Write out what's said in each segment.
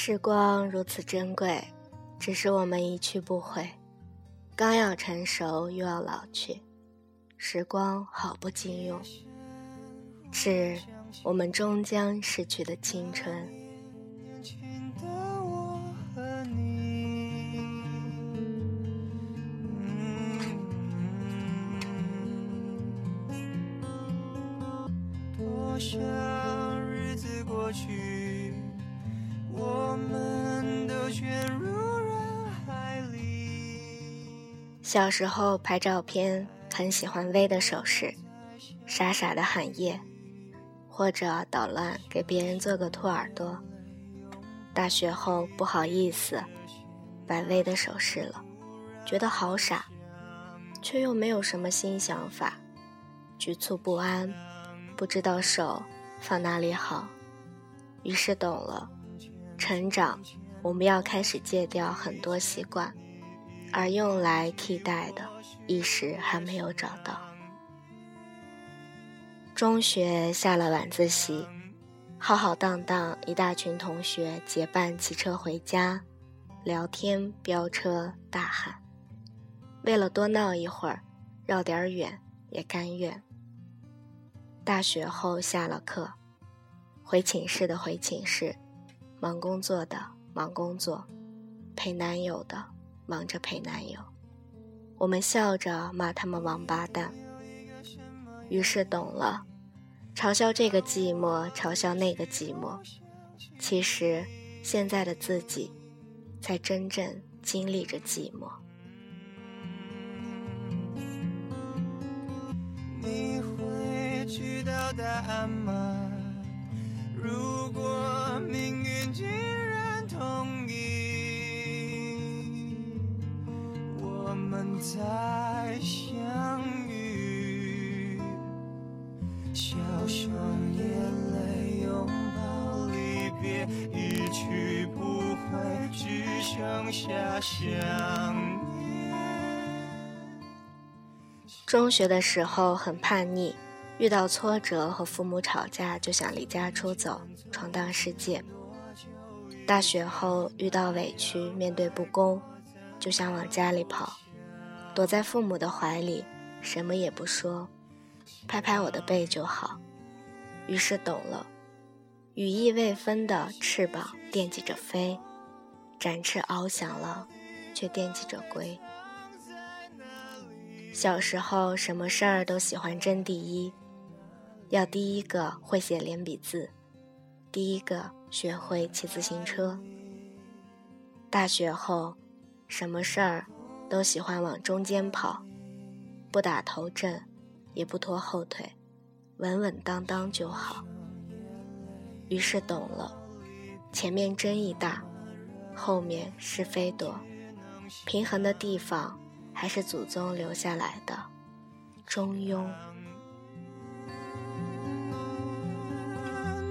时光如此珍贵，只是我们一去不回。刚要成熟，又要老去，时光好不经用，是我们终将逝去的青春。多想日子过去，小时候拍照片，很喜欢 V 的手势，傻傻的喊耶，或者捣乱给别人做个兔耳朵。大学后不好意思摆 V 的手势了，觉得好傻，却又没有什么新想法，局促不安。不知道手放哪里好，于是懂了。成长，我们要开始戒掉很多习惯，而用来替代的，一时还没有找到。中学下了晚自习，浩浩荡荡一大群同学结伴骑车回家，聊天、飙车、大喊。为了多闹一会儿，绕点远也甘愿。大学后下了课，回寝室的回寝室，忙工作的忙工作，陪男友的忙着陪男友。我们笑着骂他们王八蛋。于是懂了，嘲笑这个寂寞，嘲笑那个寂寞。其实现在的自己，才真正经历着寂寞。答案吗？如果命运竟然同意，我们再相遇，笑声眼泪拥抱离别，一去不回，只剩下想念。中学的时候很叛逆。遇到挫折和父母吵架，就想离家出走，闯荡世界。大学后遇到委屈，面对不公，就想往家里跑，躲在父母的怀里，什么也不说，拍拍我的背就好。于是懂了，羽翼未分的翅膀惦记着飞，展翅翱翔了，却惦记着归。小时候什么事儿都喜欢争第一。要第一个会写连笔字，第一个学会骑自行车。大学后，什么事儿都喜欢往中间跑，不打头阵，也不拖后腿，稳稳当当就好。于是懂了，前面争议大，后面是非多，平衡的地方还是祖宗留下来的中庸。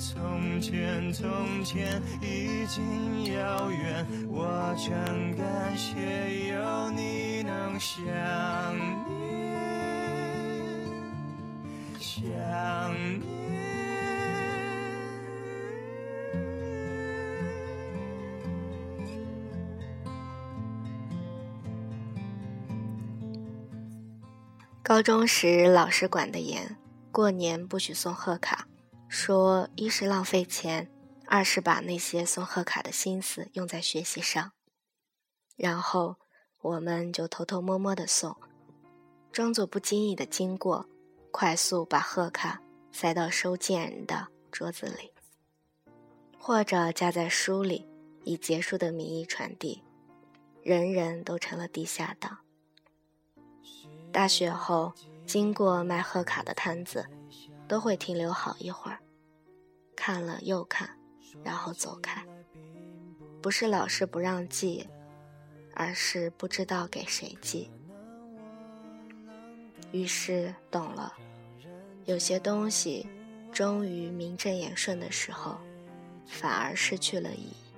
从前，从前已经遥远，我真感谢有你能想念，想念。高中时，老师管得严，过年不许送贺卡。说一是浪费钱，二是把那些送贺卡的心思用在学习上。然后我们就偷偷摸摸的送，装作不经意的经过，快速把贺卡塞到收件人的桌子里，或者夹在书里，以结束的名义传递，人人都成了地下党。大学后，经过卖贺卡的摊子。都会停留好一会儿，看了又看，然后走开。不是老师不让寄，而是不知道给谁寄。于是懂了，有些东西终于名正言顺的时候，反而失去了意义。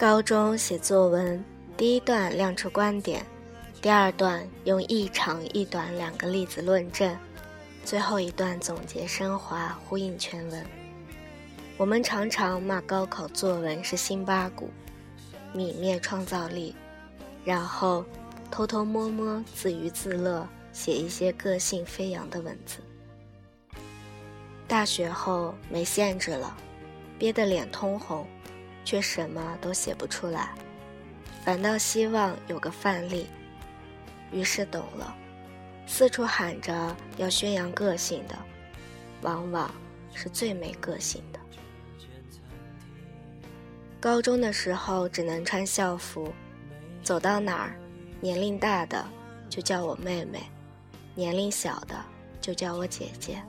高中写作文，第一段亮出观点，第二段用一长一短两个例子论证，最后一段总结升华，呼应全文。我们常常骂高考作文是辛巴谷，泯灭创造力，然后偷偷摸摸自娱自乐，写一些个性飞扬的文字。大学后没限制了，憋得脸通红，却什么都写不出来，反倒希望有个范例。于是懂了，四处喊着要宣扬个性的，往往是最没个性的。高中的时候只能穿校服，走到哪儿，年龄大的就叫我妹妹，年龄小的就叫我姐姐。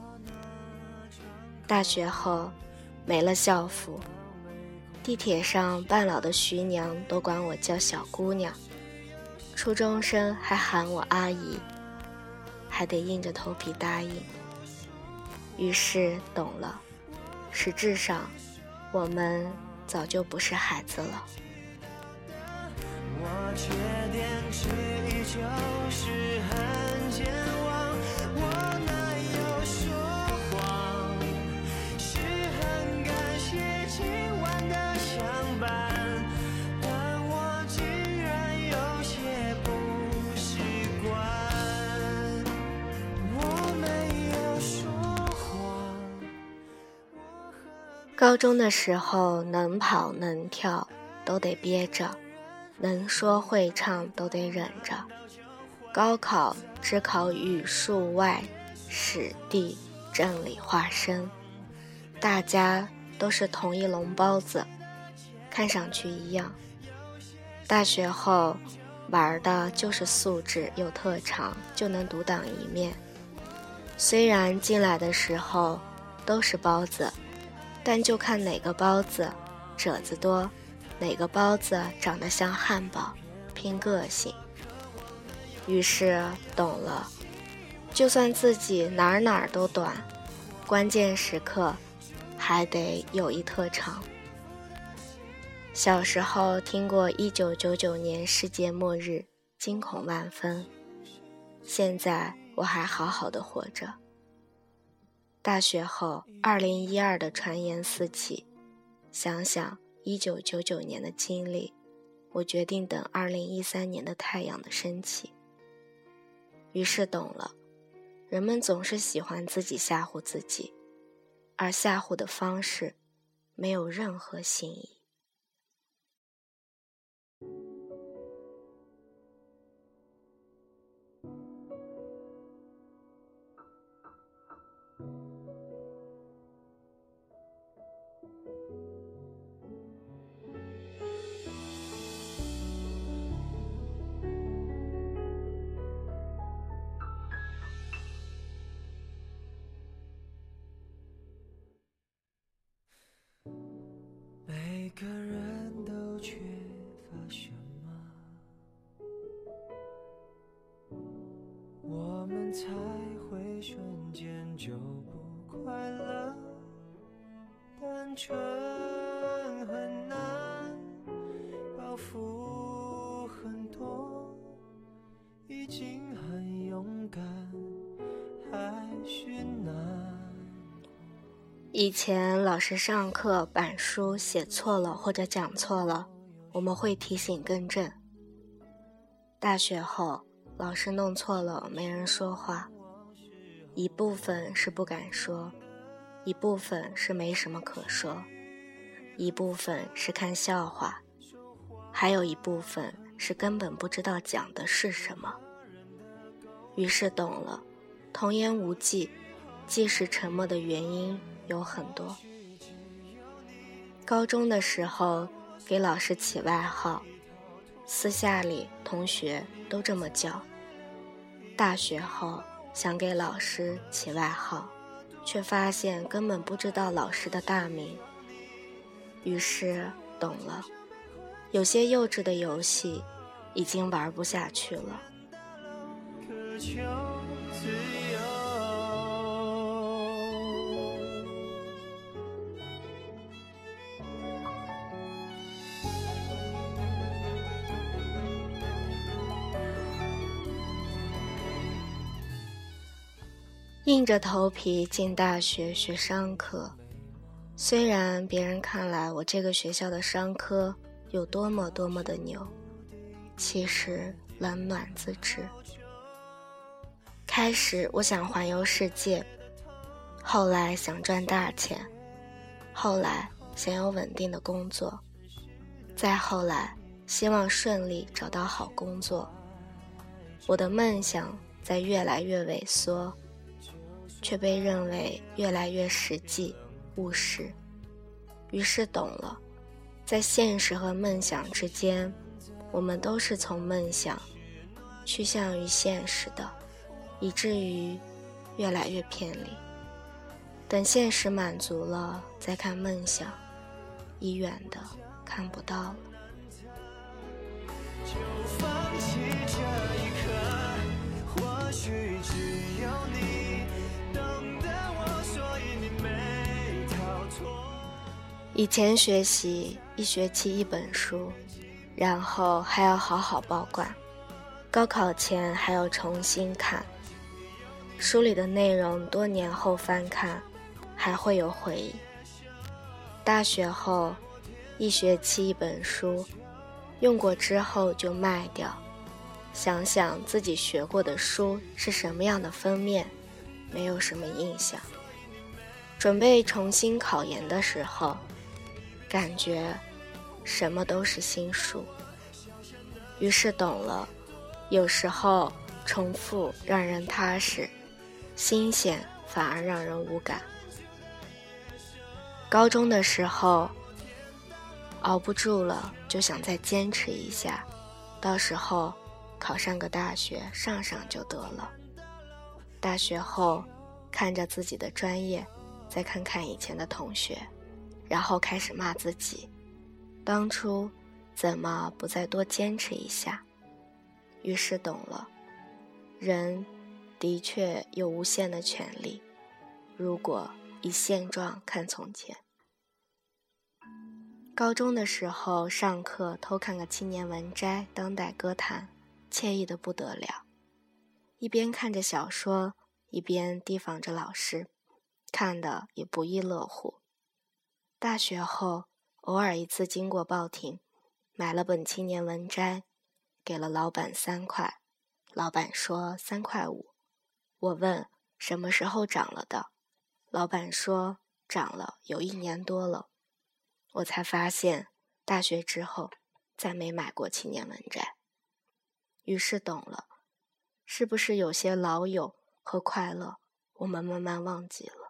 大学后，没了校服，地铁上半老的徐娘都管我叫小姑娘，初中生还喊我阿姨，还得硬着头皮答应。于是懂了，实质上，我们早就不是孩子了。我缺点之一就是很健高中的时候，能跑能跳都得憋着，能说会唱都得忍着。高考只考语数外史地政理化生，大家都是同一笼包子，看上去一样。大学后玩的就是素质，有特长就能独当一面。虽然进来的时候都是包子，但就看哪个包子褶子多，哪个包子长得像汉堡，拼个性。于是懂了，就算自己哪儿哪儿都短，关键时刻还得有一特长。小时候听过一九九九年世界末日，惊恐万分。现在我还好好的活着。大学后，二零一二的传言四起，想想一九九九年的经历，我决定等二零一三年的太阳的升起。于是懂了，人们总是喜欢自己吓唬自己，而吓唬的方式没有任何新意。每个人都缺乏什么，我们才会瞬间就快乐。单纯很难，包袱很多，已经很勇敢，还是难。以前老师上课板书写错了或者讲错了，我们会提醒更正。大学后，老师弄错了没人说话，一部分是不敢说，一部分是没什么可说，一部分是看笑话，还有一部分是根本不知道讲的是什么。于是懂了，童言无忌，即使沉默的原因。有很多。高中的时候给老师起外号，私下里同学都这么叫。大学后想给老师起外号，却发现根本不知道老师的大名。于是懂了，有些幼稚的游戏已经玩不下去了。硬着头皮进大学学商科。虽然别人看来我这个学校的商科有多么多么的牛，其实冷暖自知。开始我想环游世界，后来想赚大钱，后来想有稳定的工作，再后来希望顺利找到好工作。我的梦想在越来越萎缩，却被认为越来越实际。务实，于是懂了，在现实和梦想之间，我们都是从梦想趋向于现实的，以至于越来越偏离。等现实满足了，再看梦想，已远的看不到了。就放弃这一刻，或许只以前学习一学期一本书，然后还要好好保管，高考前还要重新看。书里的内容多年后翻看，还会有回忆。大学后，一学期一本书，用过之后就卖掉。想想自己学过的书是什么样的封面，没有什么印象。准备重新考研的时候。感觉什么都是新书，于是懂了。有时候重复让人踏实，新鲜反而让人无感。高中的时候熬不住了，就想再坚持一下，到时候考上个大学上上就得了。大学后看着自己的专业，再看看以前的同学。然后开始骂自己，当初怎么不再多坚持一下？于是懂了，人的确有无限的权利。如果以现状看从前，高中的时候上课偷看个青年文摘、当代歌坛，惬意的不得了。一边看着小说，一边提防着老师，看的也不亦乐乎。大学后，偶尔一次经过报亭，买了本《青年文摘》，给了老板三块。老板说三块五。我问什么时候涨了的，老板说涨了有一年多了。我才发现，大学之后再没买过《青年文摘》。于是懂了，是不是有些老友和快乐，我们慢慢忘记了。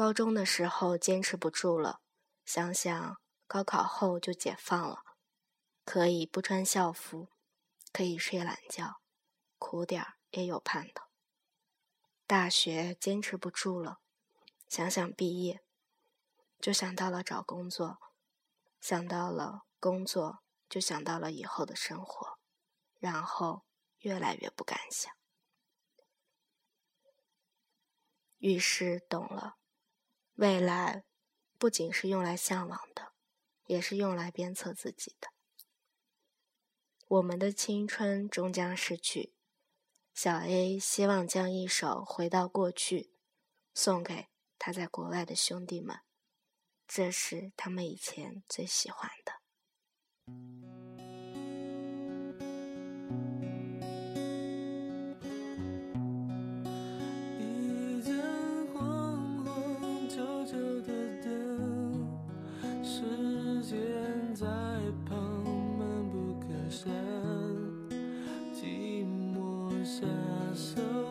高中的时候坚持不住了，想想高考后就解放了，可以不穿校服，可以睡懒觉，苦点儿也有盼头。大学坚持不住了，想想毕业，就想到了找工作，想到了工作，就想到了以后的生活，然后越来越不敢想，于是懂了。未来不仅是用来向往的，也是用来鞭策自己的。我们的青春终将逝去，小 A 希望将一首《回到过去》送给他在国外的兄弟们，这是他们以前最喜欢的。在旁闷不吭声寂寞下手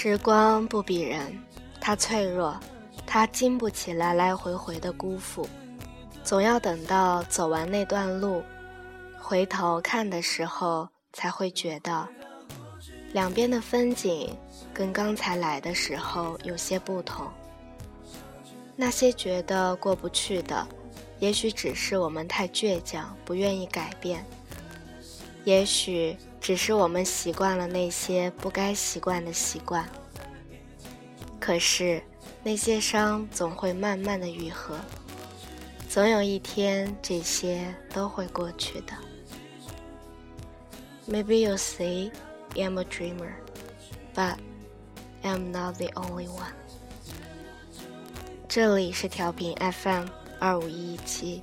时光不比人，它脆弱，它经不起来来回回的辜负。总要等到走完那段路，回头看的时候，才会觉得两边的风景跟刚才来的时候有些不同。那些觉得过不去的，也许只是我们太倔强，不愿意改变；也许只是我们习惯了那些不该习惯的习惯。可是，那些伤总会慢慢的愈合。总有一天，这些都会过去的。Maybe you say I'm a dreamer, but I'm not the only one。这里是调频 FM 二五一一七。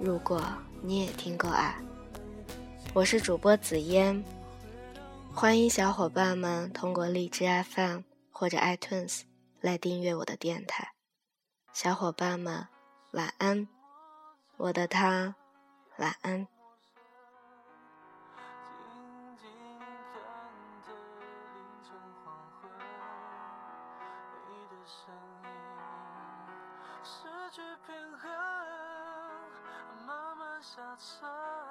如果你也听过爱，我是主播紫嫣，欢迎小伙伴们通过荔枝 FM 或者 iTunes 来订阅我的电台。小伙伴们。晚安，我的他，晚安。失去平衡，慢慢下沉。